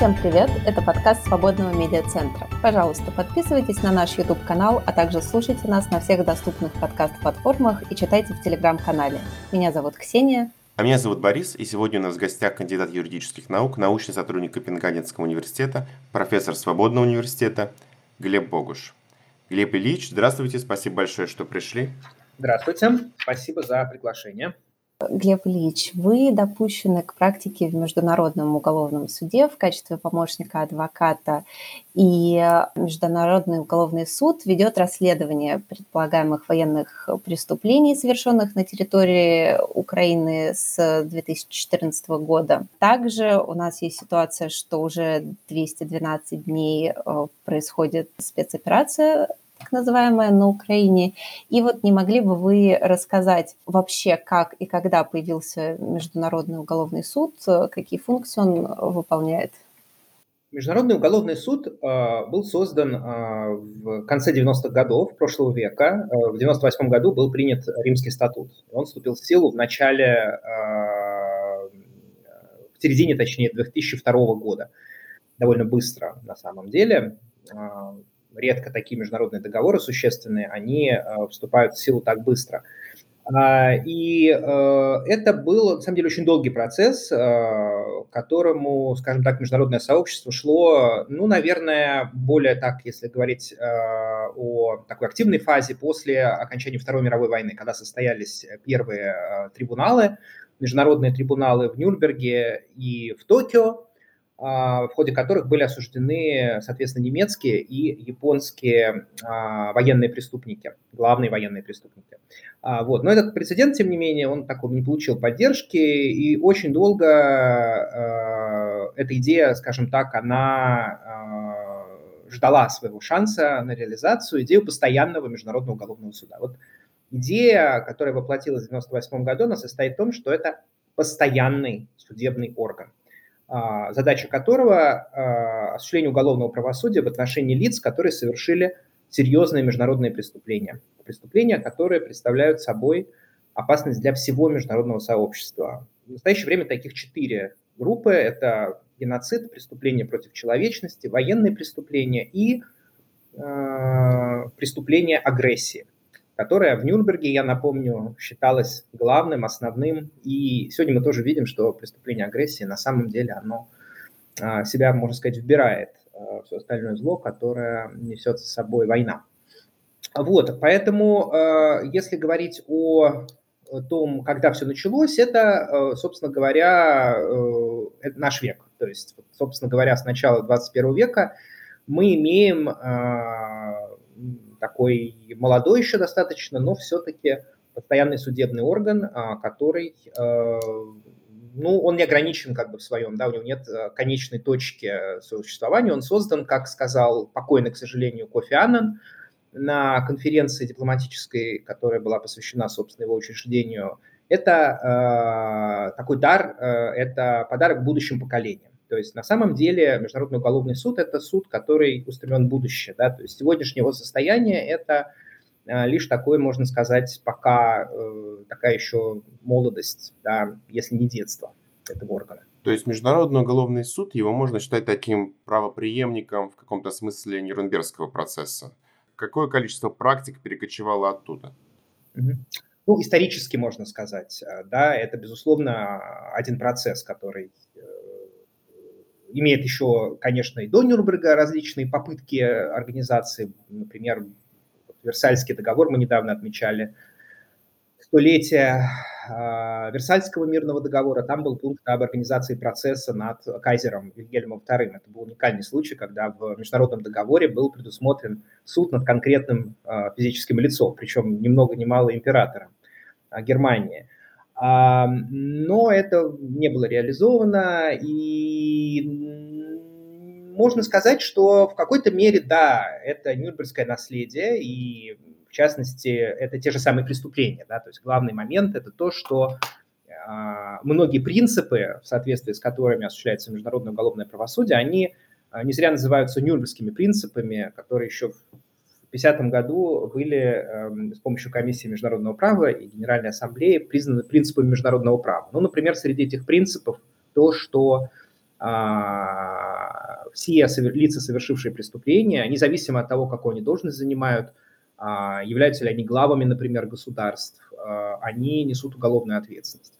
Всем привет! Это подкаст Свободного медиацентра. Пожалуйста, подписывайтесь на наш YouTube-канал, а также слушайте нас на всех доступных подкаст-платформах и читайте в Телеграм-канале. Меня зовут Ксения. А меня зовут Борис, и сегодня у нас в гостях кандидат юридических наук, научный сотрудник Копенгагенского университета, профессор Свободного университета Глеб Богуш. Глеб Ильич, здравствуйте, спасибо большое, что пришли. Здравствуйте, спасибо за приглашение. Глеб Ильич, вы допущены к практике в Международном уголовном суде в качестве помощника адвоката, и Международный уголовный суд ведет расследование предполагаемых военных преступлений, совершенных на территории Украины с 2014 года. Также у нас есть ситуация, что уже 212 дней э, происходит спецоперация так называемая, на Украине. И вот не могли бы вы рассказать вообще, как и когда появился Международный уголовный суд, какие функции он выполняет? Международный уголовный суд э, был создан э, в конце 90-х годов прошлого века. Э, в 98 году был принят Римский статут. Он вступил в силу в начале, э, в середине, точнее, 2002 года. Довольно быстро, на самом деле редко такие международные договоры существенные, они э, вступают в силу так быстро. А, и э, это был, на самом деле, очень долгий процесс, э, которому, скажем так, международное сообщество шло, ну, наверное, более так, если говорить о такой активной фазе после окончания Второй мировой войны, когда состоялись первые трибуналы, международные трибуналы в Нюрнберге и в Токио, в ходе которых были осуждены, соответственно, немецкие и японские а, военные преступники, главные военные преступники. А, вот. Но этот прецедент, тем не менее, он такого не получил поддержки, и очень долго эта идея, скажем так, она ждала своего шанса на реализацию, идею постоянного международного уголовного суда. Вот идея, которая воплотилась в 1998 году, она состоит в том, что это постоянный судебный орган а, задача которого а, осуществление уголовного правосудия в отношении лиц, которые совершили серьезные международные преступления. Преступления, которые представляют собой опасность для всего международного сообщества. В настоящее время таких четыре группы. Это геноцид, преступления против человечности, военные преступления и э, преступления агрессии которая в Нюрнберге, я напомню, считалась главным, основным. И сегодня мы тоже видим, что преступление агрессии на самом деле оно а, себя, можно сказать, вбирает а, все остальное зло, которое несет с собой война. Вот, поэтому, а, если говорить о том, когда все началось, это, собственно говоря, это наш век. То есть, собственно говоря, с начала 21 века мы имеем такой молодой еще достаточно, но все-таки постоянный судебный орган, а, который, э, ну, он не ограничен как бы в своем, да, у него нет э, конечной точки существования, он создан, как сказал покойный, к сожалению, Кофи Аннан, на конференции дипломатической, которая была посвящена, собственно, его учреждению, это э, такой дар, э, это подарок будущим поколениям. То есть на самом деле Международный уголовный суд – это суд, который устремлен в будущее. Да? То есть сегодняшнее его состояние – это а, лишь такое, можно сказать, пока э, такая еще молодость, да, если не детство этого органа. То есть Международный уголовный суд, его можно считать таким правоприемником в каком-то смысле Нюрнбергского процесса. Какое количество практик перекочевало оттуда? Ну, исторически можно сказать, э, да, это, безусловно, один процесс, который э, имеет еще, конечно, и до Нюрнберга различные попытки организации, например, Версальский договор мы недавно отмечали, столетие э, Версальского мирного договора, там был пункт об организации процесса над кайзером Вильгельмом II. Это был уникальный случай, когда в международном договоре был предусмотрен суд над конкретным э, физическим лицом, причем ни много ни мало императором э, Германии. Но это не было реализовано, и можно сказать, что в какой-то мере, да, это Нюрнбергское наследие, и в частности, это те же самые преступления. Да? То есть главный момент – это то, что а, многие принципы, в соответствии с которыми осуществляется международное уголовное правосудие, они а, не зря называются нюрнбергскими принципами, которые еще 1950 году были э, с помощью комиссии международного права и Генеральной Ассамблеи признаны принципами международного права. Ну, например, среди этих принципов то, что э, все лица, совершившие преступления, независимо от того, какую они должность занимают, а, являются ли они главами, например, государств, а, они несут уголовную ответственность.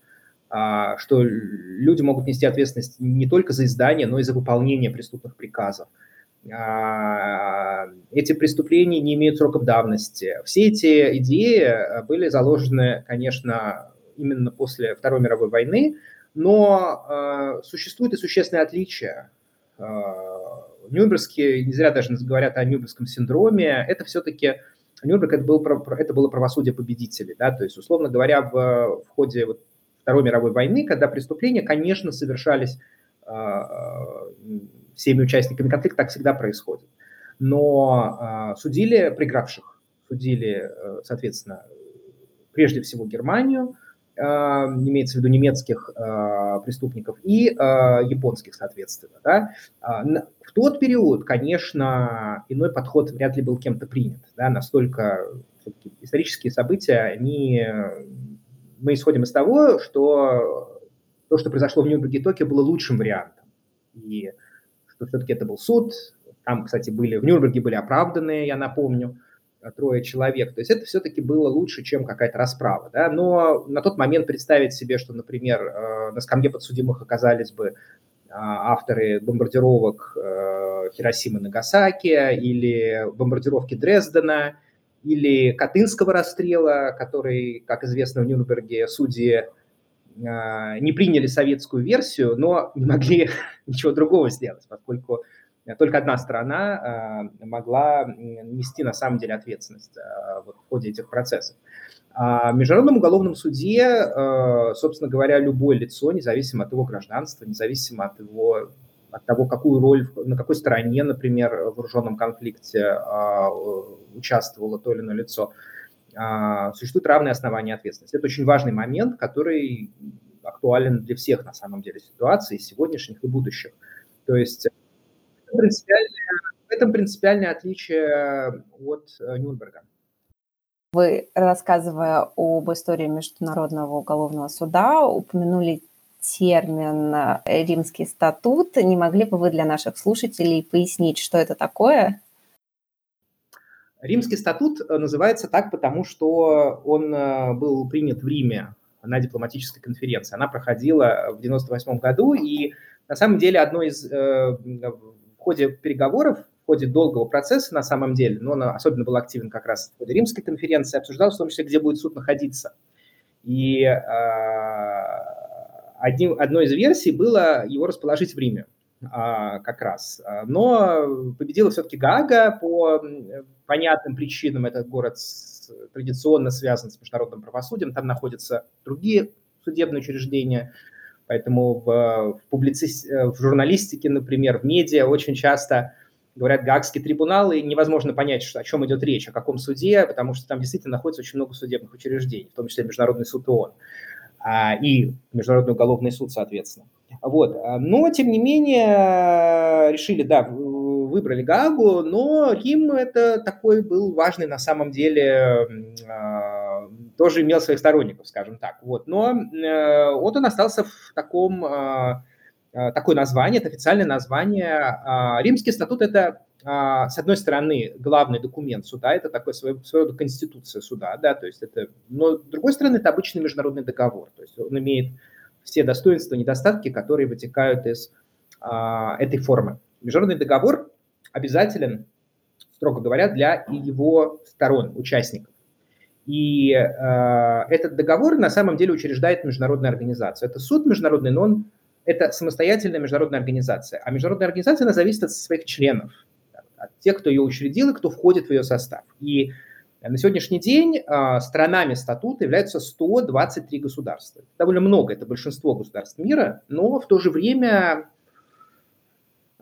А, что люди могут нести ответственность не только за издание, но и за выполнение преступных приказов. Эти преступления не имеют сроков давности. Все эти идеи были заложены, конечно, именно после Второй мировой войны, но существует и существенное отличие Нюрнбергские, не зря даже говорят о Нюрнбергском синдроме, это все-таки Нюрнберг это, был, это было правосудие победителей, да, то есть, условно говоря, в, в ходе вот Второй мировой войны, когда преступления, конечно, совершались э, всеми участниками конфликта, так всегда происходит. Но э, судили проигравших, судили, э, соответственно, прежде всего Германию, э, имеется в виду немецких э, преступников, и э, японских, соответственно. Да? В тот период, конечно, иной подход вряд ли был кем-то принят. Да, настолько исторические события, они... мы исходим из того, что то, что произошло в Нюрнберге и Токио, было лучшим вариантом. И что все-таки это был суд. Там, кстати, были в Нюрнберге были оправданные, я напомню, трое человек. То есть это все-таки было лучше, чем какая-то расправа. Да? Но на тот момент представить себе, что, например, э, на скамье подсудимых оказались бы а, авторы бомбардировок э, Хиросимы Нагасаки или бомбардировки Дрездена или Катынского расстрела, который, как известно, в Нюрнберге судьи не приняли советскую версию, но не могли ничего другого сделать, поскольку только одна сторона а, могла нести на самом деле ответственность в ходе этих процессов. А в Международном уголовном суде, э, собственно говоря, любое лицо, независимо от его гражданства, независимо от его от того, какую роль, на какой стороне, например, в вооруженном конфликте а, участвовало то или иное лицо, а, существует равное основание ответственности. Это очень важный момент, который актуален для всех, на самом деле, ситуаций, сегодняшних и будущих. То есть это принципиальное, этом принципиальное отличие от э, Нюрнберга. Вы, рассказывая об истории Международного уголовного суда, упомянули термин э, «римский статут». Не могли бы вы для наших слушателей пояснить, что это такое? Римский статут э, называется так, потому что он э, был принят в Риме на дипломатической конференции. Она проходила в 1998 году, и на самом деле одно из в ходе переговоров ходе долгого процесса на самом деле, но он особенно был активен как раз в ходе римской конференции, обсуждалось в том числе, где будет суд находиться. И э, одним, одной из версий было его расположить в Риме э, как раз. Но победила все-таки Гага по понятным причинам. Этот город традиционно связан с международным правосудием, там находятся другие судебные учреждения, Поэтому в, в, публици... в журналистике, например, в медиа очень часто говорят Гаагский трибунал, и невозможно понять, что, о чем идет речь, о каком суде, потому что там действительно находится очень много судебных учреждений, в том числе Международный суд ООН а, и Международный уголовный суд, соответственно. Вот. Но, тем не менее, решили, да, выбрали Гаагу, но Рим это такой был важный на самом деле, а, тоже имел своих сторонников, скажем так. Вот. Но э, вот он остался в таком а, Э, такое название, это официальное название. А, Римский статут – это, а, с одной стороны, главный документ суда, это такой своего, своего рода конституция суда, да, то есть это, но с другой стороны, это обычный международный договор, то есть он имеет все достоинства недостатки, которые вытекают из а, этой формы. Международный договор обязателен, строго говоря, для его сторон, участников. И э, этот договор на самом деле учреждает международная организация. Это суд международный, но он это самостоятельная международная организация. А международная организация, она зависит от своих членов, от тех, кто ее учредил и кто входит в ее состав. И на сегодняшний день а, сторонами статута являются 123 государства. Довольно много, это большинство государств мира, но в то же время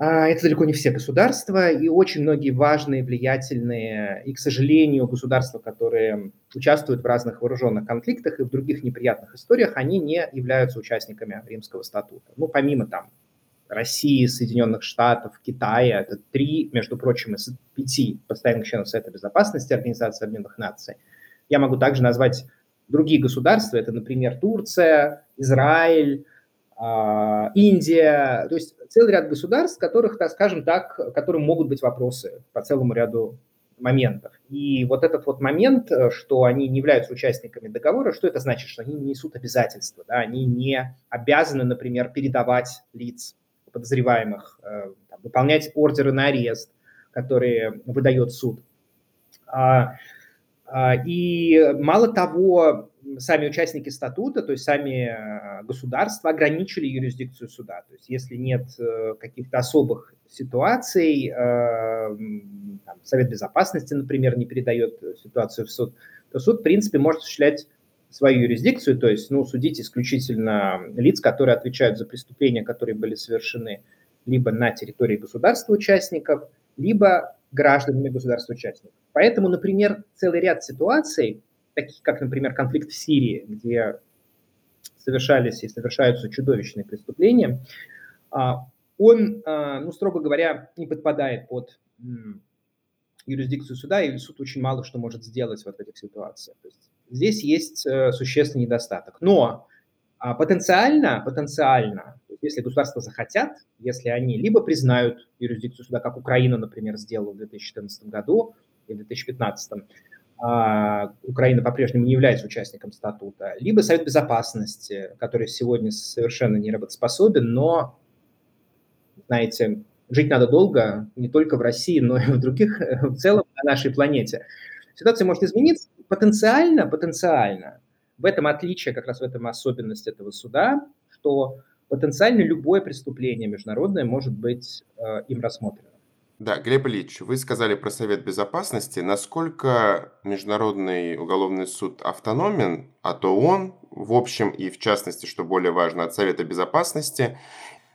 это далеко не все государства, и очень многие важные, влиятельные, и, к сожалению, государства, которые участвуют в разных вооруженных конфликтах и в других неприятных историях, они не являются участниками Римского статута. Ну, помимо там России, Соединенных Штатов, Китая, это три, между прочим, из пяти постоянных членов Совета Безопасности Организации Объединенных Наций. Я могу также назвать другие государства, это, например, Турция, Израиль, а, Индия, то есть целый ряд государств, которых, так скажем так, которым могут быть вопросы по целому ряду моментов. И вот этот вот момент, э, что они не являются участниками договора, что это значит? Что они не несут обязательства, да? они не обязаны, например, передавать лиц подозреваемых, э, там, выполнять ордеры на арест, которые выдает суд. А, а, и мало того, сами участники статута, то есть сами э, государства ограничили юрисдикцию суда. То есть если нет каких-то особых ситуаций, там, Совет Безопасности, например, не передает ситуацию в суд, то суд, в принципе, может осуществлять свою юрисдикцию, то есть ну, судить исключительно лиц, которые отвечают за преступления, которые были совершены либо на территории государства-участников, либо гражданами государства-участников. Поэтому, например, целый ряд ситуаций, таких как, например, конфликт в Сирии, где совершались и совершаются чудовищные преступления, а, он, а, ну, строго говоря, не подпадает под юрисдикцию суда, и суд очень мало что может сделать вот в этих ситуациях. То есть здесь есть э, существенный недостаток. Но а, потенциально, потенциально, если государства захотят, если они либо признают юрисдикцию суда, как Украина, например, сделала в 2014 году и в 2015, а, Украина по-прежнему не является участником статута, либо Совет Безопасности, который сегодня совершенно не работоспособен, но, знаете, жить надо долго, не только в России, но и в других, в целом на нашей планете. Ситуация может измениться потенциально, потенциально. В этом отличие, как раз в этом особенность этого суда, что потенциально любое преступление международное может быть э, им рассмотрено. Да, Глеб Ильич, вы сказали про Совет Безопасности. Насколько Международный уголовный суд автономен от ООН, в общем и в частности, что более важно, от Совета Безопасности,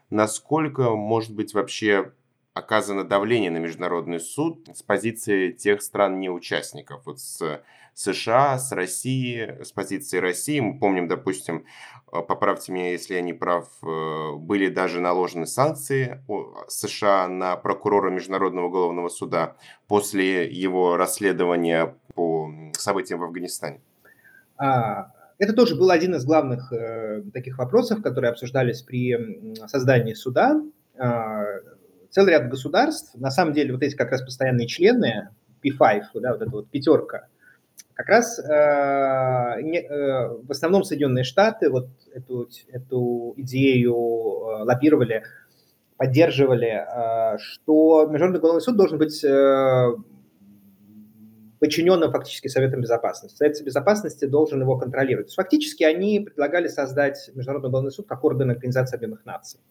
насколько может быть вообще оказано давление на Международный суд с позиции тех стран неучастников, вот с США, с Россией, с позиции России. Мы помним, допустим, э, поправьте меня, если я не прав, э, были даже наложены санкции США на прокурора Международного уголовного суда после его расследования по событиям в Афганистане. А, это тоже был один из главных э, таких вопросов, которые обсуждались при создании суда. А, целый ряд государств, на самом деле вот эти как раз постоянные члены, P5, да, вот эта вот пятерка, как раз э, не, э, в основном Соединенные Штаты вот эту, эту идею э, лоббировали, поддерживали, э, что Международный уголовный суд должен быть э, подчиненным фактически Советом Безопасности. Совет Безопасности должен его контролировать. Фактически они предлагали создать Международный уголовный суд как орган Организации Объединенных Наций.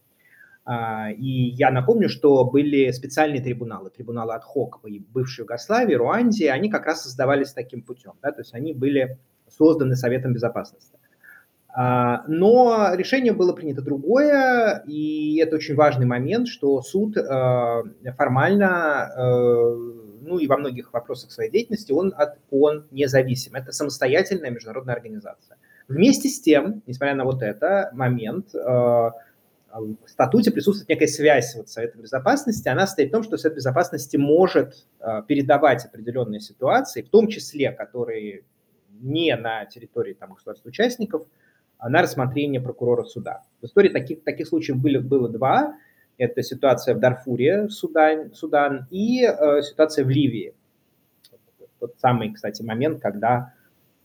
И я напомню, что были специальные трибуналы, трибуналы от ХОК в бывшей Югославии, Руанде, они как раз создавались таким путем, да, то есть они были созданы Советом Безопасности. А, но решение было принято другое, и это очень важный момент, что суд э, формально, э, ну и во многих вопросах своей деятельности, он, от, он независим. Это самостоятельная международная организация. Вместе с тем, несмотря на вот это момент, э, в статуте присутствует некая связь вот с Советом Безопасности. Она состоит в том, что Совет Безопасности может э, передавать определенные ситуации, в том числе, которые не на территории там, государств-участников, а на рассмотрение прокурора суда. В истории таких, таких случаев были, было два. Это ситуация в Дарфуре, Судан, Судан и э, ситуация в Ливии. Тот самый, кстати, момент, когда а,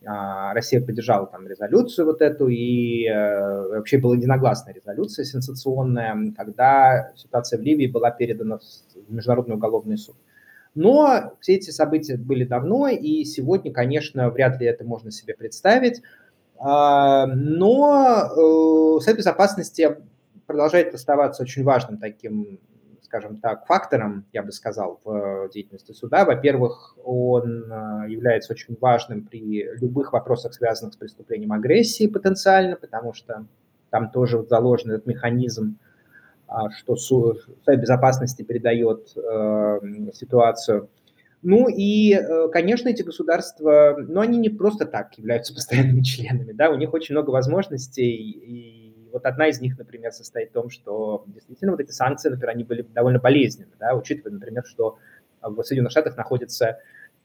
Россия поддержала там резолюцию вот эту, и э, вообще была единогласная резолюция сенсационная, когда ситуация в Ливии была передана в Международный уголовный суд. Но все эти события были давно, и сегодня, конечно, вряд ли это можно себе представить. А, но э, Совет Безопасности продолжает оставаться очень важным таким скажем так, фактором, я бы сказал, в деятельности суда. Во-первых, он э, является очень важным при любых вопросах, связанных с преступлением агрессии потенциально, потому что там тоже заложен этот механизм, а, что Совет Безопасности передает э, ситуацию. Ну и, э, конечно, эти государства, но ну, они не просто так являются постоянными членами, да, у них очень много возможностей и вот одна из них, например, состоит в том, что действительно вот эти санкции, например, они были довольно болезненны, да, учитывая, например, что в Соединенных Штатах находится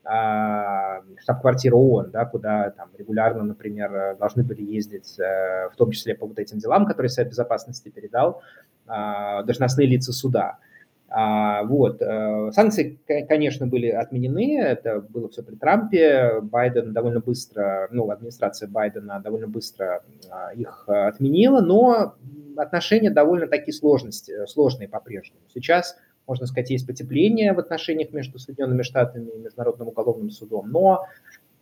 штаб-квартира ООН, да, куда там регулярно, например, должны были ездить, в том числе по вот этим делам, которые Совет Безопасности передал, должностные лица суда. А, вот. Э, санкции, конечно, были отменены, это было все при Трампе. Байден довольно быстро, ну, администрация Байдена довольно быстро а, их отменила, но отношения довольно такие сложности, сложные по-прежнему. Сейчас, можно сказать, есть потепление в отношениях между Соединенными Штатами и Международным уголовным судом, но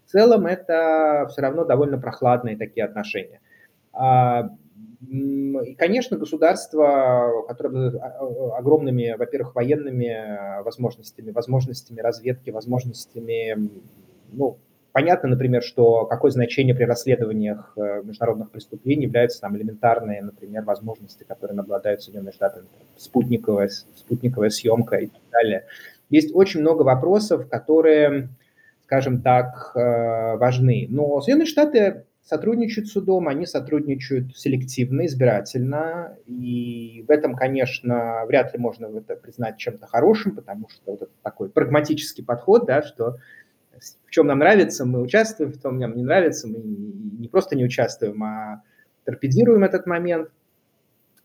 в целом это все равно довольно прохладные такие отношения. А, и, конечно, государство, которое а, огромными, во-первых, военными возможностями, возможностями разведки, возможностями, ну, понятно, например, что какое значение при расследованиях э, международных преступлений являются там элементарные, например, возможности, которыми обладают Соединенные Штаты, спутниковая, спутниковая съемка и так далее. Есть очень много вопросов, которые, скажем так, э, важны. Но Соединенные Штаты сотрудничают с судом, они сотрудничают селективно, избирательно, и в этом, конечно, вряд ли можно это признать чем-то хорошим, потому что вот это такой прагматический подход, да, что в чем нам нравится, мы участвуем, в том нам не нравится, мы не просто не участвуем, а торпедируем этот момент.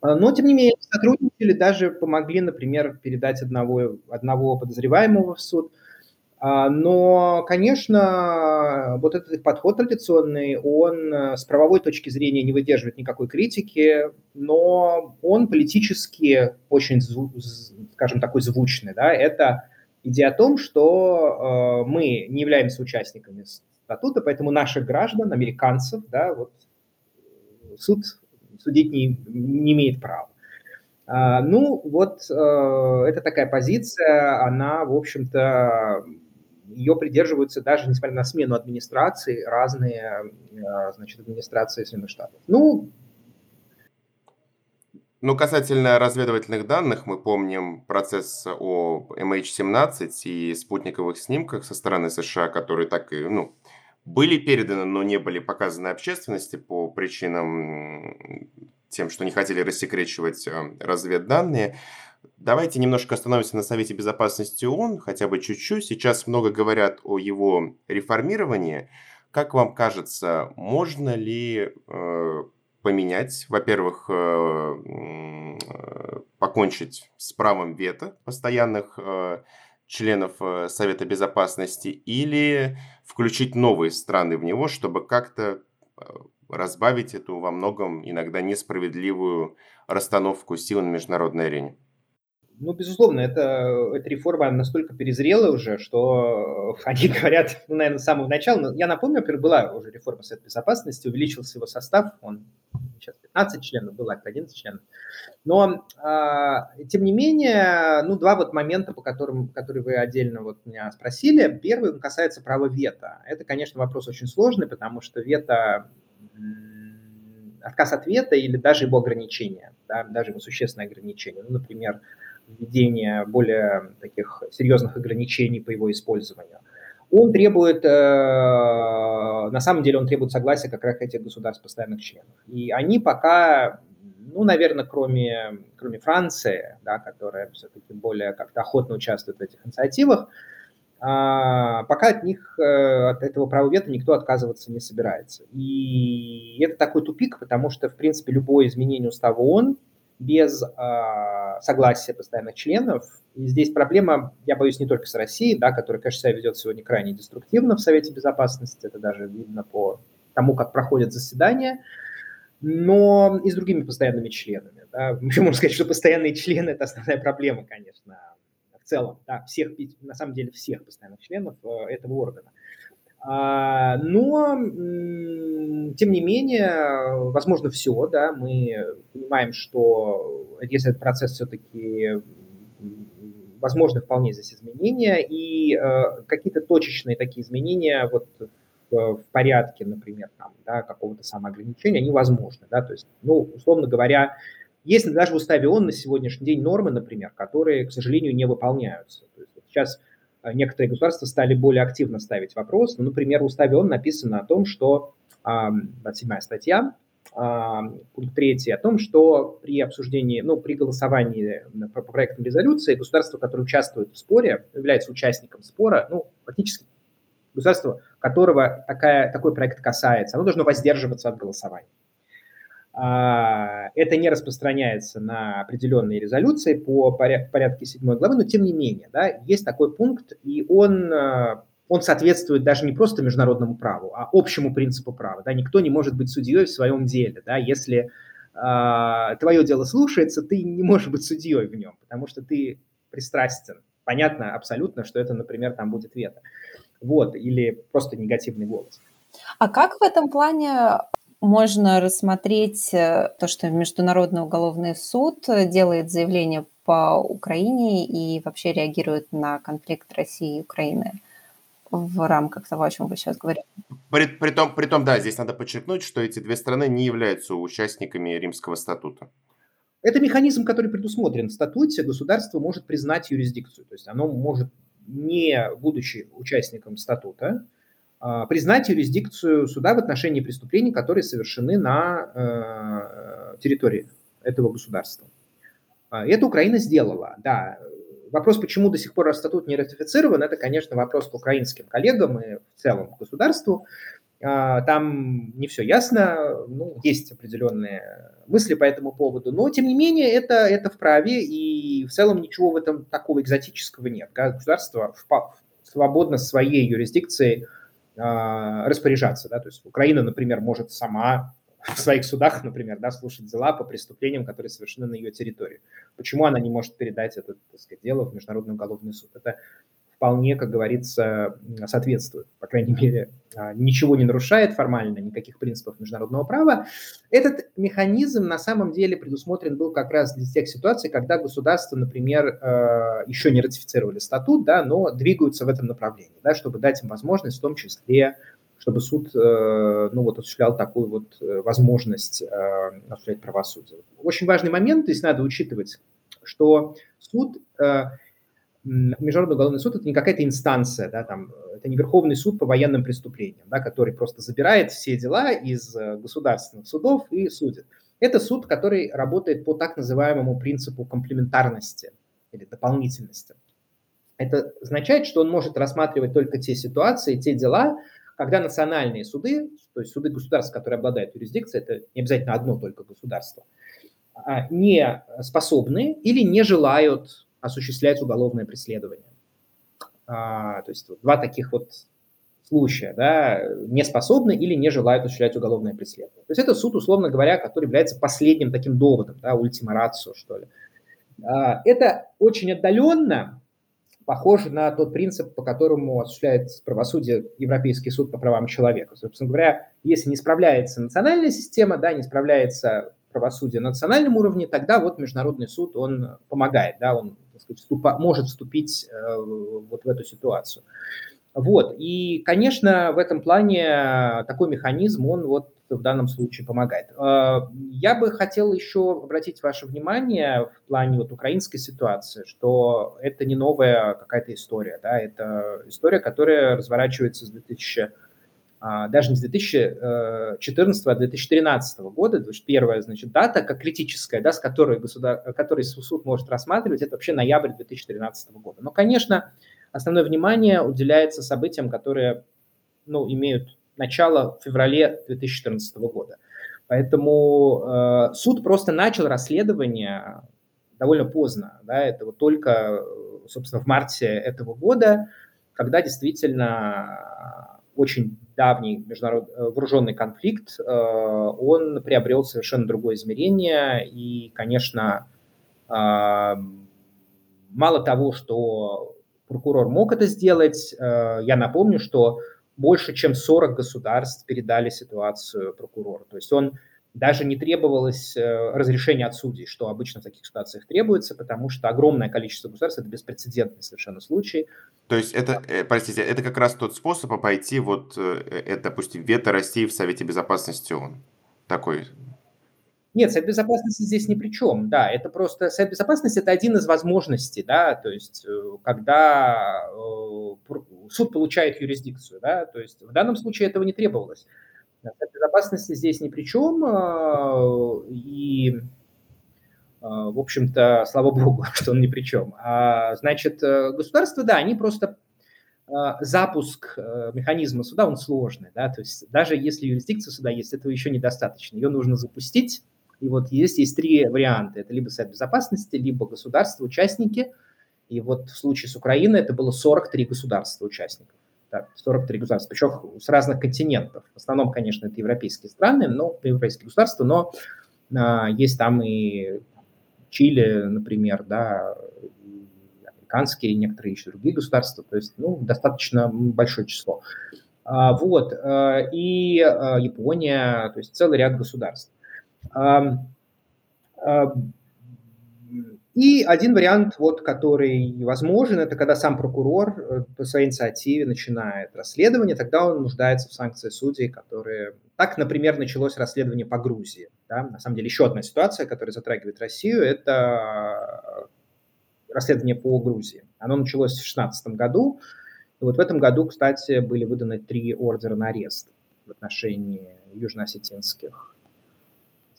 Но, тем не менее, сотрудничали, даже помогли, например, передать одного, одного подозреваемого в суд – а, но, конечно, вот этот подход традиционный, он э, с правовой точки зрения не выдерживает никакой критики, но он политически очень, скажем, такой звучный. Да? Это идея о том, что э, мы не являемся участниками статута, поэтому наших граждан, американцев, да, вот, суд судить не, не имеет права. А, ну, вот э, это такая позиция, она, в общем-то, ее придерживаются даже, несмотря на смену администрации, разные, э, значит, администрации Соединенных Штатов. Ну, ну, касательно разведывательных данных, мы помним процесс о MH17 и спутниковых снимках со стороны США, которые так и, ну, были переданы, но не были показаны общественности по причинам тем, что не хотели рассекречивать э, разведданные. Давайте немножко остановимся на Совете Безопасности ООН, хотя бы чуть-чуть. Сейчас много говорят о его реформировании. Как вам кажется, можно ли э, поменять, во-первых, э, э, покончить с правом вето постоянных э, членов э, Совета Безопасности или включить новые страны в него, чтобы как-то э, разбавить эту во многом иногда несправедливую расстановку сил на международной арене? Ну, безусловно, это, эта реформа настолько перезрела уже, что они говорят, ну, наверное, с самого начала. Но я напомню, например, была уже реформа Совета Безопасности, увеличился его состав, он сейчас 15 членов, было 11 членов. Но, э, тем не менее, ну, два вот момента, по которым, которые вы отдельно вот меня спросили. Первый касается права вето. Это, конечно, вопрос очень сложный, потому что вето отказ от вето или даже его ограничение, да, даже его существенное ограничение. Ну, например, введение более таких серьезных ограничений по его использованию. Он требует, э, на самом деле он требует согласия как раз этих государств постоянных членов. И они пока, ну, наверное, кроме, кроме Франции, да, которая все-таки более как-то охотно участвует в этих инициативах, а, пока от них, э, от этого права вето никто отказываться не собирается. И это такой тупик, потому что, в принципе, любое изменение устава ООН без э, согласия постоянных членов. И здесь проблема, я боюсь, не только с Россией, да, которая, конечно, себя ведет сегодня крайне деструктивно в Совете Безопасности, это даже видно по тому, как проходят заседания, но и с другими постоянными членами. Да. Еще можно сказать, что постоянные члены – это основная проблема, конечно, в целом, да, всех, на самом деле всех постоянных членов э, этого органа. А, но, тем не менее, возможно все, да, мы понимаем, что если этот процесс все-таки возможны вполне здесь изменения, и э, какие-то точечные такие изменения вот в, порядке, например, там, да, какого-то самоограничения, они возможны, да, то есть, ну, условно говоря, есть даже в уставе ООН на сегодняшний день нормы, например, которые, к сожалению, не выполняются. То есть, вот сейчас некоторые государства стали более активно ставить вопрос. Ну, например, в уставе ООН написано о том, что, седьмая статья, пункт третий, о том, что при обсуждении, ну, при голосовании по проектам резолюции государство, которое участвует в споре, является участником спора, ну, фактически государство, которого такая, такой проект касается, оно должно воздерживаться от голосования. А, это не распространяется на определенные резолюции по порядке 7 главы, но тем не менее, да, есть такой пункт, и он, а, он соответствует даже не просто международному праву, а общему принципу права. Да. Никто не может быть судьей в своем деле. Да. Если э, твое дело слушается, ты не можешь быть судьей в нем, потому что ты пристрастен. Понятно абсолютно, что это, например, там будет вето. Вот, или просто негативный голос. А как в этом плане можно рассмотреть э, то, что Международный уголовный суд делает заявление по Украине и вообще реагирует на конфликт России и Украины в рамках того, о чем вы сейчас говорите. При, при, том, при том, да, здесь надо подчеркнуть, что эти две страны не являются участниками Римского статута. Это механизм, который предусмотрен в статуте. Государство может признать юрисдикцию. То есть оно может, не будучи участником статута, признать юрисдикцию суда в отношении преступлений, которые совершены на э, территории этого государства. А, это Украина сделала, да. Вопрос, почему до сих пор статут не ратифицирован, это, конечно, вопрос к украинским коллегам и в целом к государству. А, там не все ясно, ну, есть определенные мысли по этому поводу, но, тем не менее, это, это вправе, и в целом ничего в этом такого экзотического нет. Государство свободно своей юрисдикцией а, распоряжаться. Да? То есть Украина, например, может сама в своих судах, например, да, слушать дела по преступлениям, которые совершены на ее территории. Почему она не может передать это так сказать, дело в Международный уголовный суд? Это вполне, как говорится, соответствует, по крайней мере, а, ничего не нарушает формально, никаких принципов международного права. Этот механизм на самом деле предусмотрен был как раз для тех ситуаций, когда государства, например, а, еще не ратифицировали статут, да, но двигаются в этом направлении, да, чтобы дать им возможность в том числе чтобы суд э, ну, вот, осуществлял такую вот э, возможность э, осуществлять правосудие. Очень важный момент, здесь надо учитывать, что суд Международный уголовный суд – это не какая-то инстанция, да, там, это не Верховный суд по военным преступлениям, да, который просто забирает все дела из э, государственных судов и судит. Это суд, который работает по так называемому принципу комплементарности или дополнительности. Это означает, что он может рассматривать только те ситуации, те дела, когда национальные суды, то есть суды государств, которые обладают юрисдикцией, это не обязательно одно только государство, а, не способны или не желают осуществлять уголовное преследование. А, то есть два таких вот случая, да, не способны или не желают осуществлять уголовное преследование. То есть это суд, условно говоря, который является последним таким доводом, да, ультимарацио, что ли. А, это очень отдаленно похоже на тот принцип, по которому осуществляет правосудие Европейский суд по правам человека. Собственно говоря, если не справляется национальная система, да, не справляется правосудие на национальном уровне, тогда вот Международный суд, он помогает, да, он сказать, вступа, может вступить э, вот в эту ситуацию. Вот, и, конечно, в этом плане такой механизм, он вот в данном случае помогает. Э, я бы хотел еще обратить ваше внимание в плане вот украинской ситуации, что это не новая какая-то история, да, это история, которая разворачивается с 2000 а, даже не с 2014, а 2013 года, то есть первая значит, дата, как критическая, да, с которой, государ... которой суд может рассматривать, это вообще ноябрь 2013 года. Но, конечно, основное внимание уделяется событиям, которые ну, имеют начало в феврале 2014 года. Поэтому э, суд просто начал расследование довольно поздно, да, это вот только, собственно, в марте этого года, когда действительно очень давний международный э, вооруженный конфликт, э, он приобрел совершенно другое измерение. И, конечно, э, мало того, что прокурор мог это сделать, я напомню, что больше чем 40 государств передали ситуацию прокурору. То есть он даже не требовалось э, разрешения от судей, что обычно в таких ситуациях требуется, потому что огромное количество государств – это беспрецедентный совершенно случай. То есть это, э, простите, это как раз тот способ обойти вот, э, это, допустим, вето России в Совете Безопасности ООН? Такой нет, Совет Безопасности здесь ни при чем, да, это просто Совет Безопасности – это один из возможностей, да, то есть когда суд получает юрисдикцию, да, то есть в данном случае этого не требовалось. Безопасности здесь ни при чем. А, и, а, в общем-то, слава богу, что он ни при чем. А, значит, э, государства, да, они просто запуск механизма суда, он сложный, да, то есть даже если юрисдикция суда есть, этого еще недостаточно. Ее нужно запустить, и вот есть, есть три варианта. Это либо Совет Безопасности, либо государства, участники. И вот в случае с Украиной это было 43 государства участников. Так, 43 государства, причем с разных континентов. В основном, конечно, это европейские страны, но европейские государства, но а, есть там и Чили, например, да, и американские, и некоторые еще другие государства. То есть, ну, достаточно большое число. А, вот, а, и а, Япония, то есть целый ряд государств. И один вариант, вот, который возможен, это когда сам прокурор э, по своей инициативе начинает расследование, тогда он нуждается в санкции судей, которые... Так, например, началось расследование по Грузии. Да? На самом деле, еще одна ситуация, которая затрагивает Россию, это расследование по Грузии. Оно началось в 2016 году. И вот в этом году, кстати, были выданы три ордера на арест в отношении южноосетинских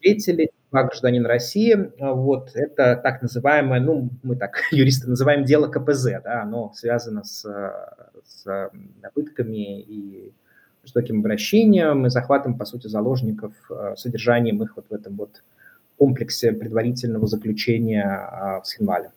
деятелей, два гражданин России. Вот это так называемое, ну, мы так, юристы называем дело КПЗ, да, оно связано с, с пытками и жестоким обращением и захватом, по сути, заложников, э, содержанием их вот в этом вот комплексе предварительного заключения а, в Схенвале.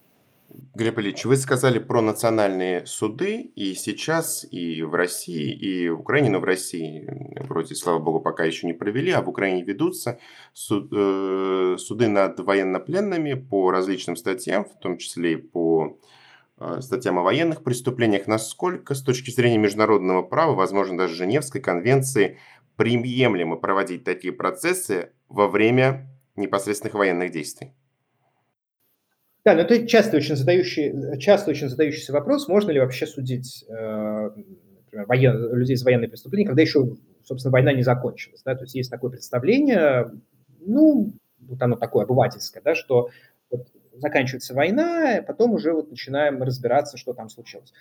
Глеб Ильич, вы сказали про национальные суды, и сейчас и в России, и в Украине, но в России вроде, слава богу, пока еще не провели, а в Украине ведутся суд, э, суды над военнопленными по различным статьям, в том числе и по э, статьям о военных преступлениях. Насколько с точки зрения международного права, возможно, даже Женевской конвенции, приемлемо проводить такие процессы во время непосредственных военных действий? Да, но это часто очень, задающий, часто очень задающийся вопрос, можно ли вообще судить э, например, воен, людей за военные преступления, когда еще, собственно, война не закончилась. Да? То есть есть такое представление, ну, вот оно такое обывательское, да, что вот заканчивается война, потом уже вот начинаем разбираться, что там случилось.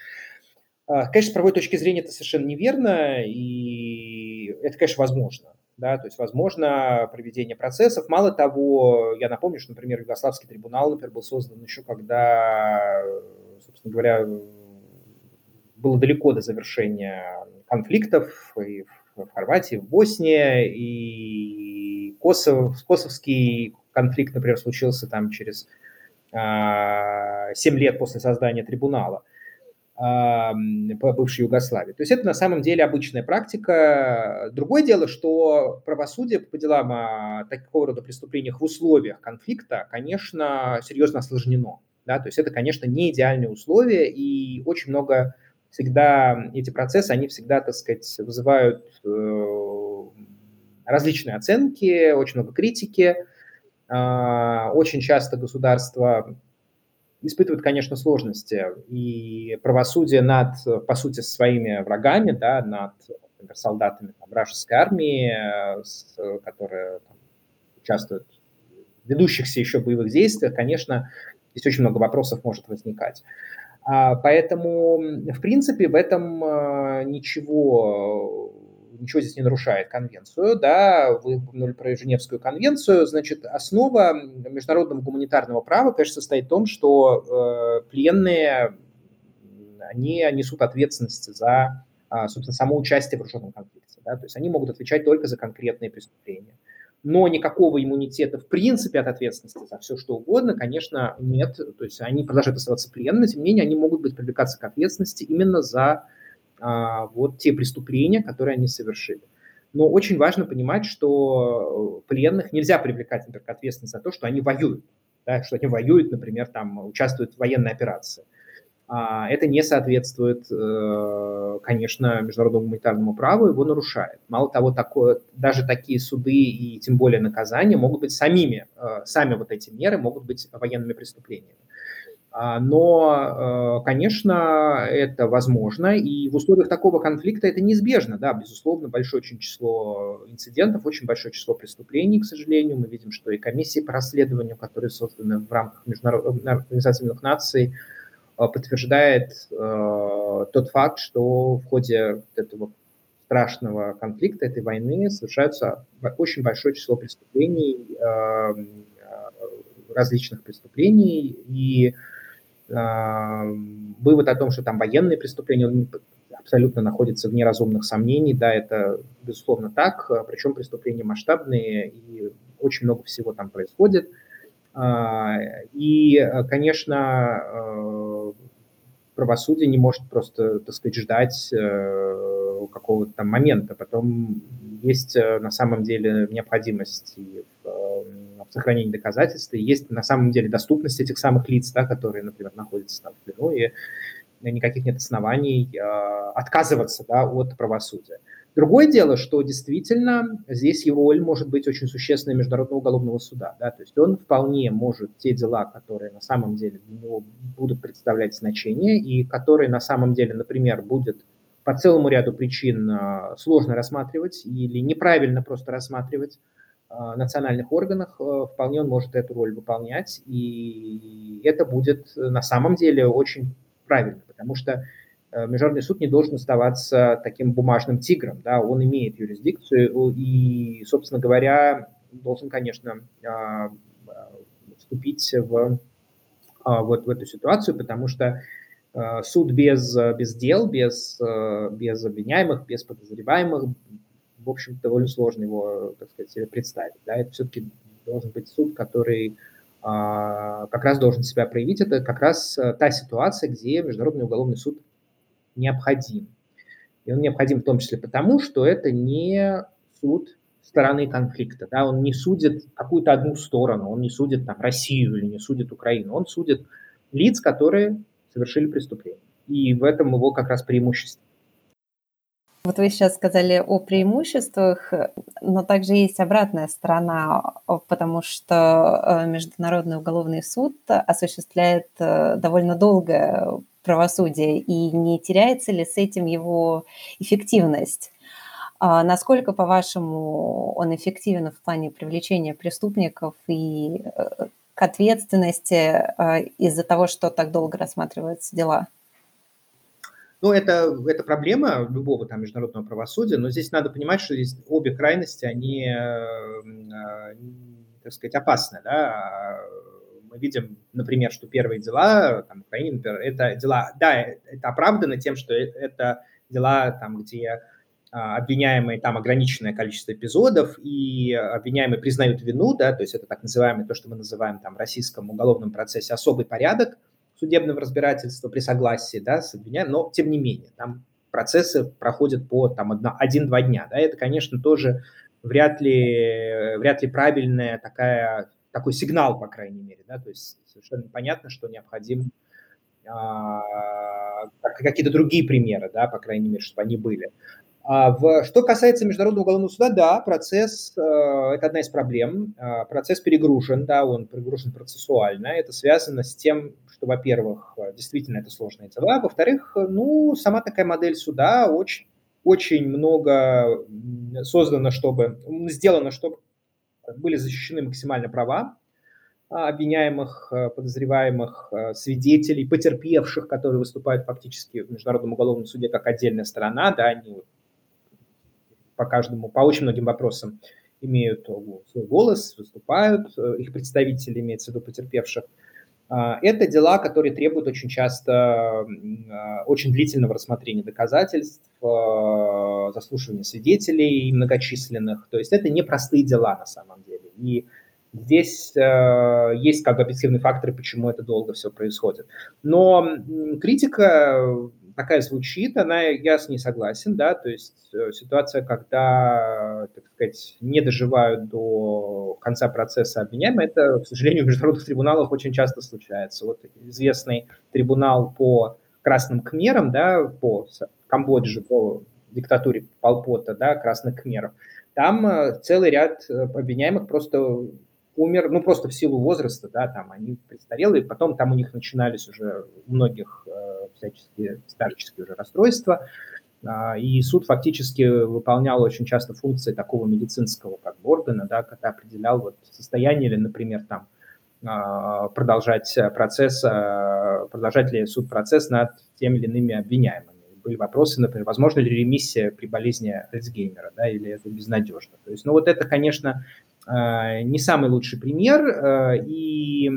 А, конечно, с правовой точки зрения это совершенно неверно, и это, конечно, возможно да, то есть возможно проведение процессов. Мало того, я напомню, что, например, Югославский трибунал, например, был создан еще когда, собственно говоря, было далеко до завершения конфликтов и в Хорватии, в Боснии, и Косов, косовский конфликт, например, случился там через а, 7 лет после создания трибунала по бывшей Югославии. То есть это на самом деле обычная практика. Другое дело, что правосудие по делам о такого рода преступлениях в условиях конфликта, конечно, серьезно осложнено. Да? То есть это, конечно, не идеальные условия, и очень много всегда эти процессы, они всегда, так сказать, вызывают э, различные оценки, очень много критики. Э, очень часто государство испытывают, конечно, сложности и правосудие над, по сути, своими врагами, да, над например, солдатами там, вражеской армии, с, которые там, участвуют в ведущихся еще боевых действиях, конечно, здесь очень много вопросов может возникать. А, поэтому, в принципе, в этом а, ничего ничего здесь не нарушает конвенцию, да, вы упомянули про Женевскую конвенцию, значит, основа международного гуманитарного права, конечно, состоит в том, что э, пленные, они несут ответственность за, э, собственно, само участие в вооруженном конфликте, да, то есть они могут отвечать только за конкретные преступления. Но никакого иммунитета в принципе от ответственности за все что угодно, конечно, нет. То есть они продолжают оставаться пленными, тем не менее они могут быть привлекаться к ответственности именно за вот те преступления, которые они совершили. Но очень важно понимать, что э, пленных нельзя привлекать, к ответственности за то, что они воюют, да, что они воюют, например, там, участвуют в военной операции. А, это не соответствует, э, конечно, международному гуманитарному праву, его нарушает. Мало того, такое, даже такие суды и тем более наказания могут быть самими, э, сами вот эти меры могут быть военными преступлениями. А, но, э, конечно, это возможно, и в условиях такого конфликта это неизбежно, да, безусловно, большое очень число инцидентов, очень большое число преступлений, к сожалению. Мы видим, что и комиссии по расследованию, которые созданы в рамках Международной Организации Наций, э, подтверждает э, тот факт, что в ходе этого страшного конфликта, этой войны совершаются очень большое число преступлений, э, различных преступлений, и вывод о том, что там военные преступления, он абсолютно находится вне разумных сомнений. Да, это безусловно так, причем преступления масштабные и очень много всего там происходит. И, конечно, правосудие не может просто, так сказать, ждать какого-то там момента. Потом есть на самом деле необходимость и в сохранении доказательств, и есть на самом деле доступность этих самых лиц, да, которые, например, находятся там в плену, и никаких нет оснований э, отказываться да, от правосудия. Другое дело, что действительно здесь его роль может быть очень существенной Международного уголовного суда. Да? То есть он вполне может те дела, которые на самом деле для него будут представлять значение и которые на самом деле, например, будет по целому ряду причин э, сложно рассматривать или неправильно просто рассматривать, национальных органах, э, вполне он может эту роль выполнять, и это будет на самом деле очень правильно, потому что э, Международный суд не должен оставаться таким бумажным тигром, да, он имеет юрисдикцию и, собственно говоря, должен, конечно, вступить в, вот в эту ситуацию, потому что суд без, без дел, без, без обвиняемых, без подозреваемых в общем, довольно сложно его, так сказать, себе представить. Да? Это все-таки должен быть суд, который а, как раз должен себя проявить. Это как раз а, та ситуация, где Международный уголовный суд необходим. И он необходим в том числе потому, что это не суд стороны конфликта. Да? Он не судит какую-то одну сторону, он не судит там, Россию или не судит Украину. Он судит лиц, которые совершили преступление. И в этом его как раз преимущество. Вот вы сейчас сказали о преимуществах, но также есть обратная сторона, потому что э, Международный уголовный суд осуществляет э, довольно долгое правосудие, и не теряется ли с этим его эффективность? А насколько, по-вашему, он эффективен в плане привлечения преступников и э, к ответственности из-за того, что так долго рассматриваются дела? Ну, это, это проблема любого там международного правосудия, но здесь надо понимать, что здесь обе крайности, они, э, так сказать, опасны, да. Мы видим, например, что первые дела, там, Украине, например, это дела, да, это оправдано тем, что э, это дела, там, где а, обвиняемые, там ограниченное количество эпизодов, и обвиняемые признают вину, да, то есть это так называемый, то, что мы называем там в российском уголовном процессе особый порядок, судебного разбирательства при согласии да, с обвиняемым, но тем не менее, там процессы проходят по там, один-два дня. Да, это, конечно, тоже вряд ли, вряд ли правильная такая, такой сигнал, по крайней мере. Да, то есть совершенно понятно, что необходим а, какие-то другие примеры, да, по крайней мере, чтобы они были. А в, что касается Международного уголовного суда, да, процесс э, – это одна из проблем. Э, процесс перегружен, да, он перегружен процессуально. Это связано с тем, что, во-первых, действительно это сложные дела, во-вторых, ну, сама такая модель суда очень, очень много создана, чтобы, сделано, чтобы были защищены максимально права обвиняемых, подозреваемых, свидетелей, потерпевших, которые выступают фактически в Международном уголовном суде как отдельная сторона, да, они по каждому, по очень многим вопросам имеют свой голос, выступают, э, их представители, имеется в виду потерпевших, а, это дела, которые требуют очень часто а, очень длительного рассмотрения доказательств, а, заслушивания свидетелей многочисленных. То есть это непростые дела на самом деле. И здесь есть как бы объективные факторы, почему это долго все происходит. Но критика такая звучит, она, я с ней согласен, да, то есть э, ситуация, когда, так сказать, не доживают до конца процесса обвиняемые, это, к сожалению, в международных трибуналах очень часто случается. Вот известный трибунал по красным кхмерам, да, по Камбодже, по диктатуре Полпота, да, красных кхмеров, там э, целый ряд э, обвиняемых просто умер, ну, просто в силу возраста, да, там они престарелые, потом там у них начинались уже у многих э, всяческие старческие уже расстройства, э, и суд фактически выполнял очень часто функции такого медицинского как бы органа, да, когда определял вот состояние или, например, там э, продолжать процесс, э, продолжать ли суд процесс над теми или иными обвиняемыми. Были вопросы, например, возможно ли ремиссия при болезни Альцгеймера, да, или это безнадежно. То есть, ну вот это, конечно, не самый лучший пример. Э, и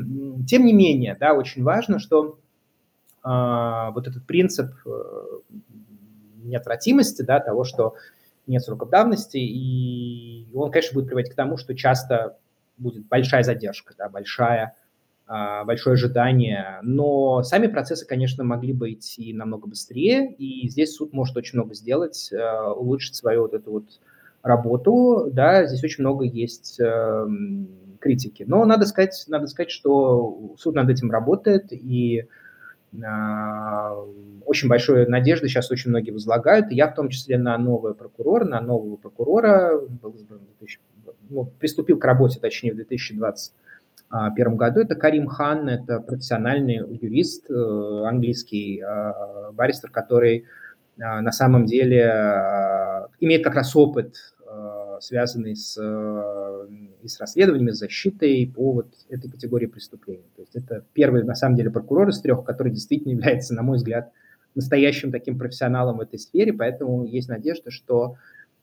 тем не менее, да, очень важно, что э, вот этот принцип неотвратимости, да, того, что нет сроков давности, и он, конечно, будет приводить к тому, что часто будет большая задержка, да, большая, большое ожидание, но сами процессы, конечно, могли бы идти намного быстрее, и здесь суд может очень много сделать, э, улучшить свою вот эту вот работу, да, здесь очень много есть эм, критики. Но надо сказать, надо сказать, что суд над этим работает, и а, очень большой надежды сейчас очень многие возлагают, я в том числе на нового прокурора, на нового прокурора, был ну, приступил к работе, точнее, в 2021 году. Это Карим Хан, это профессиональный юрист, э, английский э, баристер, который э, на самом деле имеет как раз опыт связанный с, э, и с расследованиями, с защитой по вот этой категории преступлений. То есть это первый, на самом деле, прокурор из трех, который действительно является, на мой взгляд, настоящим таким профессионалом в этой сфере, поэтому есть надежда, что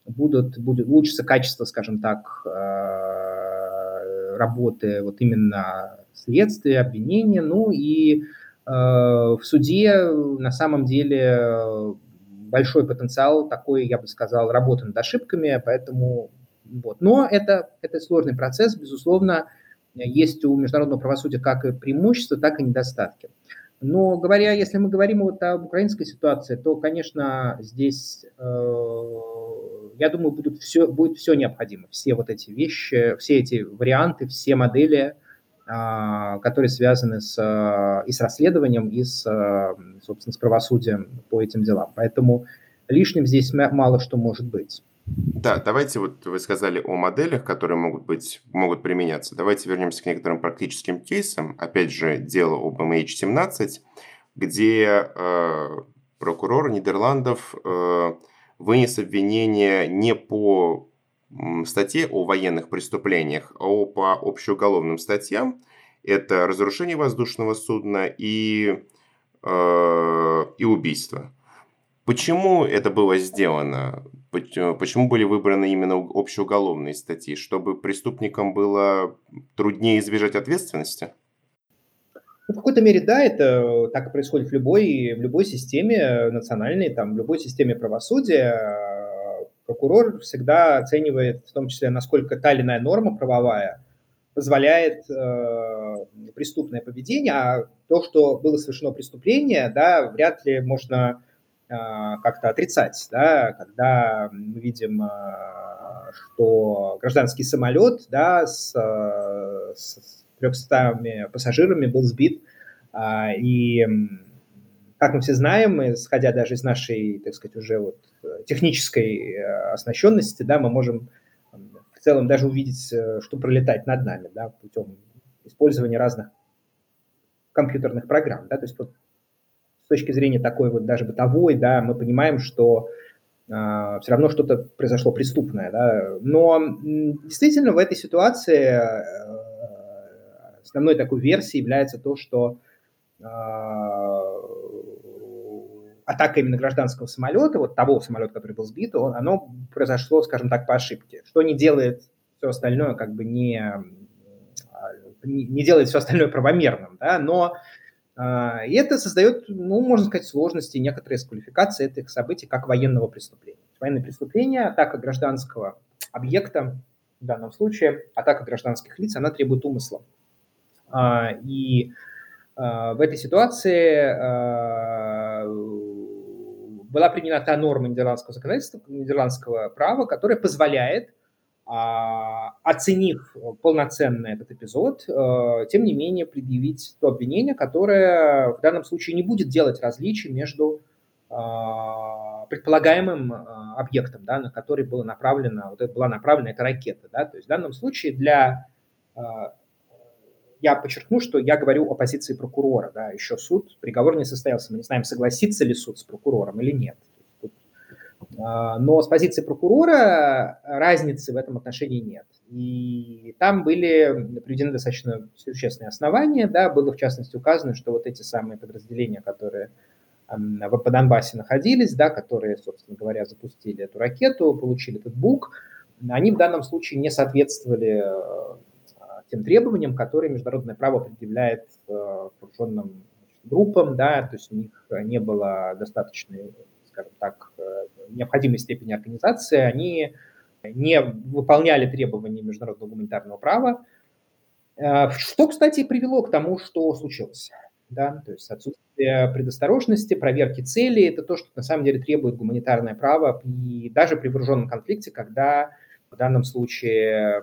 будут, будет улучшиться качество, скажем так, э, работы вот именно следствия, обвинения, ну и э, в суде на самом деле большой потенциал такой, я бы сказал, работы над ошибками, поэтому вот. Но это, это сложный процесс, безусловно, есть у международного правосудия как и преимущества, так и недостатки. Но говоря, если мы говорим вот об украинской ситуации, то, конечно, здесь, э, я думаю, будут все, будет все необходимо, все вот эти вещи, все эти варианты, все модели, которые связаны с, и с расследованием, и с, собственно, с правосудием по этим делам. Поэтому лишним здесь мало что может быть. Да, давайте вот вы сказали о моделях, которые могут быть, могут применяться. Давайте вернемся к некоторым практическим кейсам. Опять же, дело об MH17, где э, прокурор Нидерландов э, вынес обвинение не по статье о военных преступлениях, а по общеуголовным статьям. Это разрушение воздушного судна и, э, и убийство. Почему это было сделано? Э, почему были выбраны именно общеуголовные статьи? Чтобы преступникам было труднее избежать ответственности? Ну, в какой-то мере, да, это так происходит в любой, в любой системе национальной, там, в любой системе правосудия. Прокурор всегда оценивает, в том числе, насколько та или иная норма правовая позволяет э, преступное поведение, а то, что было совершено преступление, да, вряд ли можно а, как-то отрицать, да, когда мы видим, а, что гражданский самолет да, с, а, с 300 пассажирами был сбит, и как мы все знаем, исходя даже из нашей, так сказать, уже вот технической оснащенности, да, мы можем в целом даже увидеть, э, что пролетает над нами, да, путем использования разных компьютерных программ, да, то есть вот точки зрения такой вот даже бытовой, да, мы понимаем, что э, все равно что-то произошло преступное, да. Но действительно в этой ситуации э, основной такой версией является то, что э, атака именно гражданского самолета, вот того самолета, который был сбит, он, оно произошло, скажем так, по ошибке, что не делает все остальное как бы не, не делает все остальное правомерным, да, но а, и это создает, ну, можно сказать, сложности, некоторые квалификацией этих событий как военного преступления. Военное преступление, атака гражданского объекта, в данном случае атака гражданских лиц, она требует умысла. А, и а, в этой ситуации была принята та норма нидерландского законодательства, нидерландского права, которая позволяет а, оценив полноценно этот эпизод, э, тем не менее предъявить то обвинение, которое в данном случае не будет делать различий между а, предполагаемым а, объектом, да, на который была направлена, вот это была направлена эта ракета. Да, то есть в данном случае для... Я подчеркну, что я говорю о позиции прокурора. Да, еще суд, приговор не состоялся. Мы не знаем, согласится ли суд с прокурором или нет. А, но с позиции прокурора разницы в этом отношении нет. И там были приведены достаточно существенные основания. Да, было в частности указано, что вот эти самые подразделения, которые по Донбассе находились, да, которые, собственно говоря, запустили эту ракету, получили этот бук, они в данном случае не соответствовали э, тем требованиям, которые международное право предъявляет э, вооруженным группам, да, то есть у них не было достаточной скажем так, необходимой степени организации, они не выполняли требования международного гуманитарного права, что, кстати, привело к тому, что случилось. Да? То есть отсутствие предосторожности, проверки целей – это то, что на самом деле требует гуманитарное право, и даже при вооруженном конфликте, когда в данном случае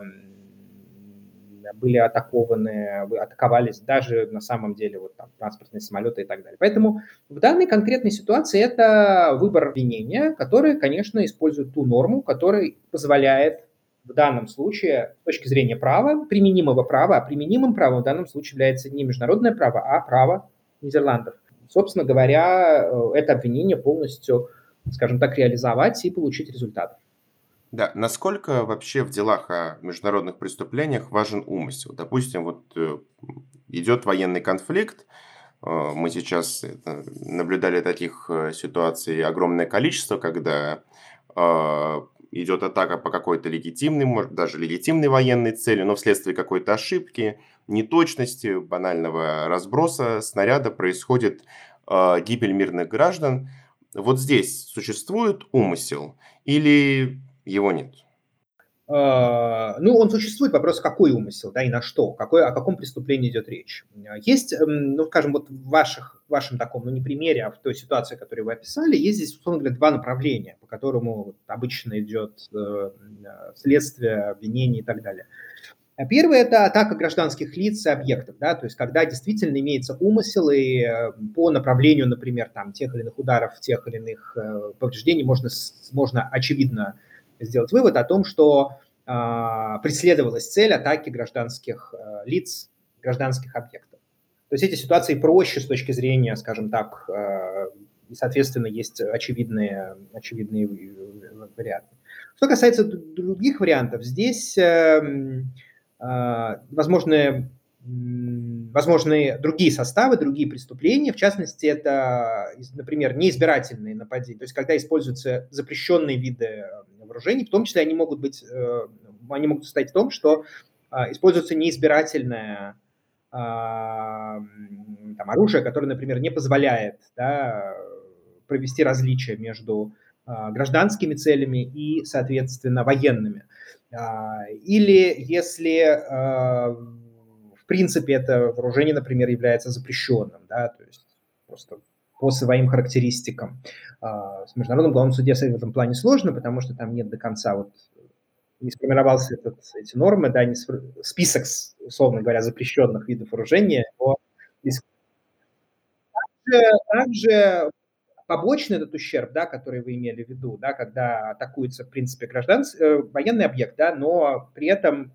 были атакованы, атаковались даже на самом деле вот там транспортные самолеты и так далее. Поэтому в данной конкретной ситуации это выбор обвинения, который, конечно, использует ту норму, которая позволяет в данном случае с точки зрения права, применимого права, а применимым правом в данном случае является не международное право, а право Нидерландов. Собственно говоря, э, это обвинение полностью, скажем так, реализовать и получить результат. Да, насколько вообще в делах о международных преступлениях важен умысел? Допустим, вот э, идет военный конфликт, э, мы сейчас наблюдали таких ситуаций огромное количество, когда идет атака по какой-то легитимной, может даже легитимной военной цели, но вследствие какой-то ошибки, неточности, банального разброса снаряда происходит э, гибель мирных граждан. Вот здесь существует умысел или его нет? А, ну, он существует, вопрос, какой умысел, да, и на что, какой, о каком преступлении идет речь. Есть, эм, ну, скажем, вот в ваших, вашем таком, ну, не примере, а в той ситуации, которую вы описали, есть здесь, условно говоря, два направления, по которому обычно идет э, следствие, обвинение и так далее. Первое – это атака гражданских лиц и объектов, да, то есть когда действительно имеется умысел и э, по направлению, например, там, тех или иных ударов, тех или иных э, повреждений можно, можно очевидно сделать вывод о том, что э, преследовалась цель атаки гражданских э, лиц, гражданских объектов. То есть эти ситуации проще с точки зрения, скажем так, э, и, соответственно, есть очевидные, очевидные варианты. Что касается других вариантов, здесь э, э, возможны другие составы, другие преступления. В частности, это, например, неизбирательные нападения. То есть, когда используются запрещенные виды вооружений, в том числе они могут быть, э, они могут состоять в том, что используется неизбирательное там, оружие, которое, например, не позволяет да, провести различия между гражданскими целями и, соответственно, военными. Или если в принципе это вооружение, например, является запрещенным, да, то есть просто по своим характеристикам. А, с Международным главным суде в этом плане сложно, потому что там нет до конца вот не сформировался этот, эти нормы, да, не сфор... список, условно говоря, запрещенных видов вооружения. Но также, также побочный этот ущерб, да, который вы имели в виду, да, когда атакуется, в принципе, гражданский, э, военный объект, да, но при этом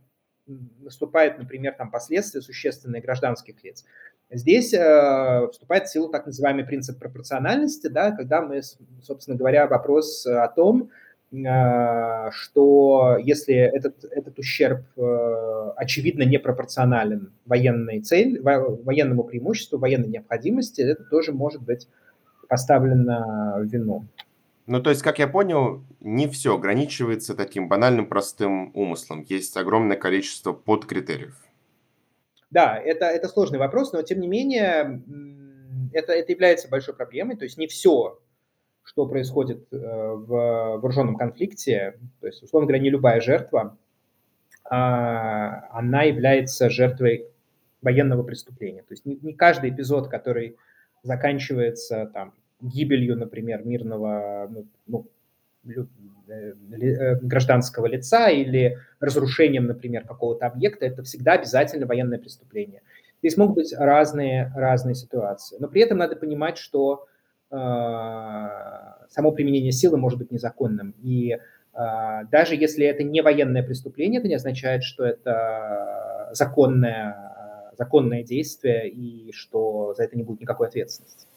наступает, например, там последствия существенные гражданских лиц. Здесь э, вступает в силу так называемый принцип пропорциональности, да, когда мы, собственно говоря, вопрос о том, э, что если этот, этот ущерб э, очевидно непропорционален военной цели, во, военному преимуществу, военной необходимости, это тоже может быть поставлено в вину. Ну, то есть, как я понял, не все ограничивается таким банальным простым умыслом. Есть огромное количество подкритериев. Да, это, это сложный вопрос, но тем не менее это, это является большой проблемой. То есть не все, что происходит э, в вооруженном конфликте, то есть, условно говоря, не любая жертва, а, она является жертвой военного преступления. То есть не, не каждый эпизод, который заканчивается там, гибелью, например, мирного ну, ну, Э, э, гражданского лица или разрушением, например, какого-то объекта, это всегда обязательно военное преступление. Здесь могут быть разные, разные ситуации. Но при этом надо понимать, что э, само применение силы может быть незаконным. И э, даже если это не военное преступление, это не означает, что это законное, законное действие и что за это не будет никакой ответственности.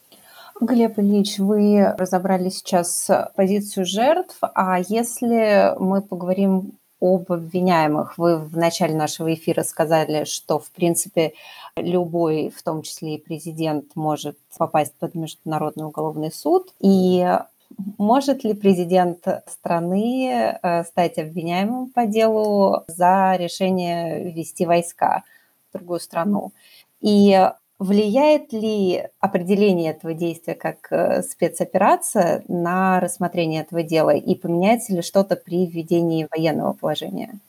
Глеб Ильич, вы разобрали сейчас позицию жертв, а если мы поговорим об обвиняемых. Вы в начале нашего эфира сказали, что, в принципе, любой, в том числе и президент, может попасть под Международный уголовный суд. И может ли президент страны э, стать обвиняемым по делу за решение ввести войска в другую страну? И Влияет ли определение этого действия как э, спецоперация на рассмотрение этого дела и поменяется ли что-то при введении военного положения?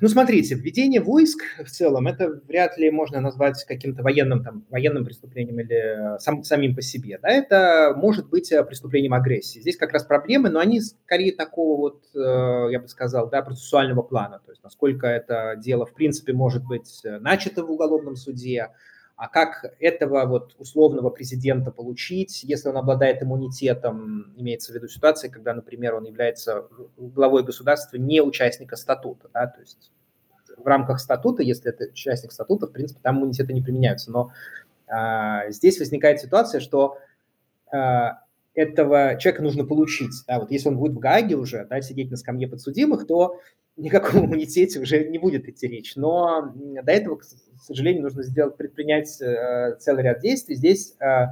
Ну, смотрите, введение войск в целом, это вряд ли можно назвать каким-то военным, там, военным преступлением или э, сам, самим по себе. Да? Это может быть э, преступлением агрессии. Здесь как раз проблемы, но они скорее такого вот, э, я бы сказал, да, процессуального плана. То есть насколько это дело, в принципе, может быть начато в уголовном суде, а как этого вот условного президента получить, если он обладает иммунитетом, имеется в виду ситуация, когда, например, он является главой государства не участника статута, да, то есть в рамках статута, если это участник статута, в принципе, там иммунитеты не применяются, но а, здесь возникает ситуация, что а, этого человека нужно получить. Да, вот если он будет в Гааге уже, да, сидеть на скамье подсудимых, то никаком иммунитете уже не будет идти речь. Но до этого, к сожалению, нужно сделать, предпринять э, целый ряд действий. Здесь э,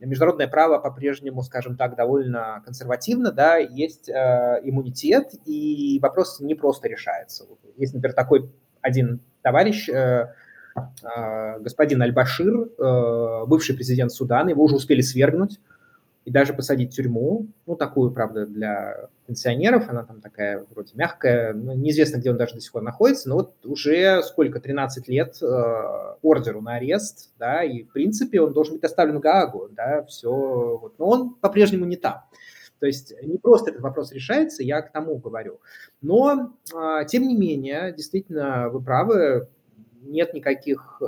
международное право по-прежнему, скажем так, довольно консервативно, да, есть э, иммунитет, и вопрос не просто решается. Есть, например, такой один товарищ, господин Аль-Башир, бывший президент Судана, его уже успели свергнуть, и даже посадить в тюрьму, ну, такую, правда, для пенсионеров, она там такая вроде мягкая, ну, неизвестно, где он даже до сих пор находится, но вот уже сколько, 13 лет э, ордеру на арест, да, и, в принципе, он должен быть оставлен в Гаагу, да, все, вот, но он по-прежнему не там. То есть не просто этот вопрос решается, я к тому говорю. Но, э, тем не менее, действительно, вы правы, нет никаких э,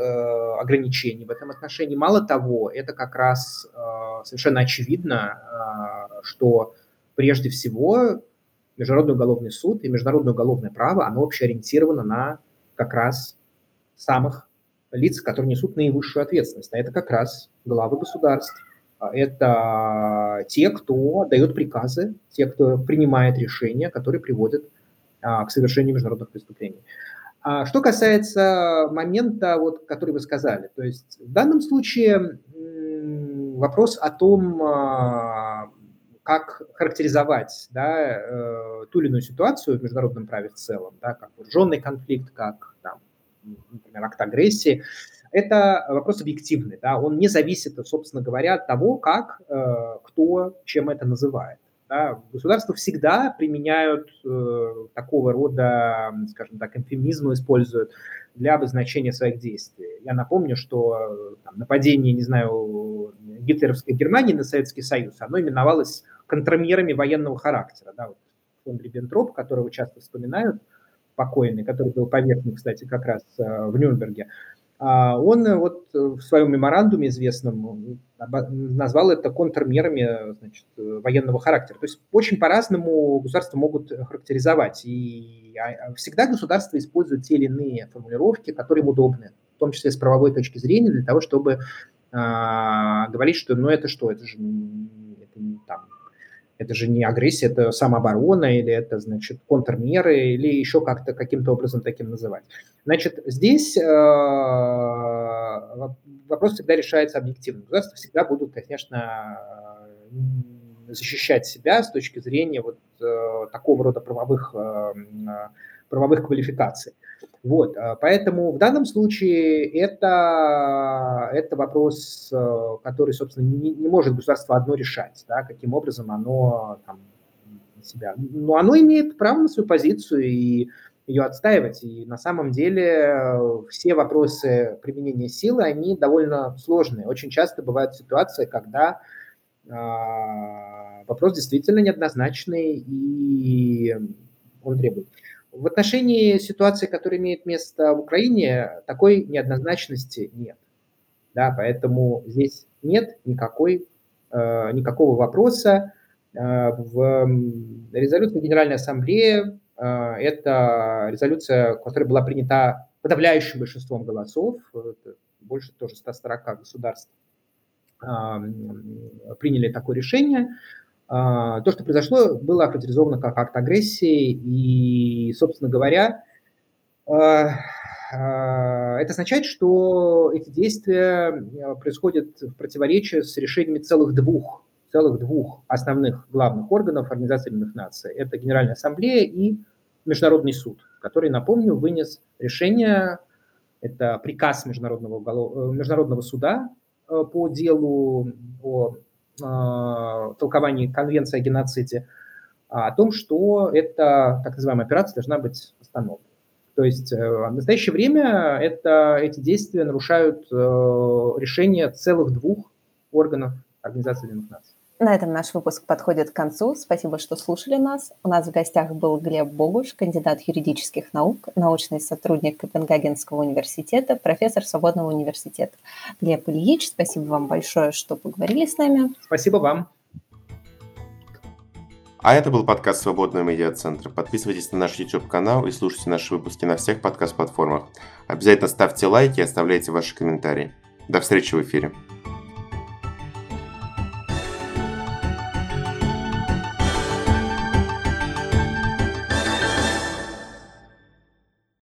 ограничений в этом отношении. Мало того, это как раз э, совершенно очевидно, э, что прежде всего Международный уголовный суд и Международное уголовное право, оно вообще ориентировано на как раз самых лиц, которые несут наивысшую ответственность. А это как раз главы государств. А это те, кто дает приказы, те, кто принимает решения, которые приводят а, к совершению международных преступлений. А что касается момента, вот, который вы сказали, то есть в данном случае вопрос о том, а, как характеризовать да, э, ту или иную ситуацию в международном праве в целом, да, как вооруженный конфликт, как, там, например, акт агрессии, это вопрос объективный, да, он не зависит, собственно говоря, от того, как, э, кто чем это называет. Да, государства всегда применяют э, такого рода, скажем так, эвфемизмы, используют для обозначения своих действий. Я напомню, что там, нападение, не знаю, гитлеровской Германии на Советский Союз, оно именовалось контрмерами военного характера. Да, вот фон Риббентроп, которого часто вспоминают, покойный, который был повержен, кстати, как раз э, в Нюрнберге, он э, вот э, в своем меморандуме известном назвал это контрмерами значит, военного характера. То есть очень по-разному государства могут характеризовать. И а, а всегда государство использует те или иные формулировки, которые им удобны, в том числе с правовой точки зрения, для того, чтобы а, говорить, что ну это что, это же это же не агрессия, это самооборона, или это, значит, контрмеры, или еще как-то каким-то образом таким называть. Значит, здесь э, вопрос всегда решается объективно. Государства всегда будут, конечно, защищать себя с точки зрения вот э, такого рода правовых, э, правовых квалификаций. Вот, э, поэтому в данном случае это, это вопрос, э, который, собственно, не, не может государство одно решать, да, каким образом оно там, себя. Но оно имеет право на свою позицию и ее отстаивать. И на самом деле э, все вопросы применения силы, они довольно сложные. Очень часто бывают ситуации, когда э, вопрос действительно неоднозначный и он требует. В отношении ситуации, которая имеет место в Украине, такой неоднозначности нет. Да, поэтому здесь нет никакой, э, никакого вопроса. Э, в резолюции Генеральной Ассамблеи э, это резолюция, которая была принята подавляющим большинством голосов, больше тоже 140 государств э, приняли такое решение. А, то, что произошло, было охарактеризовано как акт агрессии, и, собственно говоря, а, а, это означает, что эти действия происходят в противоречии с решениями целых двух, целых двух основных главных органов Организации Объединенных Наций. Это Генеральная Ассамблея и Международный суд, который, напомню, вынес решение Это приказ Международного, уголов... Международного суда по делу о толковании Конвенции о геноциде, о том, что эта так называемая операция должна быть остановлена. То есть э, в настоящее время это, эти действия нарушают э, решение целых двух органов Организации Объединенных Наций. На этом наш выпуск подходит к концу. Спасибо, что слушали нас. У нас в гостях был Глеб Богуш, кандидат юридических наук, научный сотрудник Копенгагенского университета, профессор Свободного университета. Глеб Ильич, спасибо вам большое, что поговорили с нами. Спасибо вам. А это был подкаст Свободного медиацентра. Подписывайтесь на наш YouTube-канал и слушайте наши выпуски на всех подкаст-платформах. Обязательно ставьте лайки и оставляйте ваши комментарии. До встречи в эфире.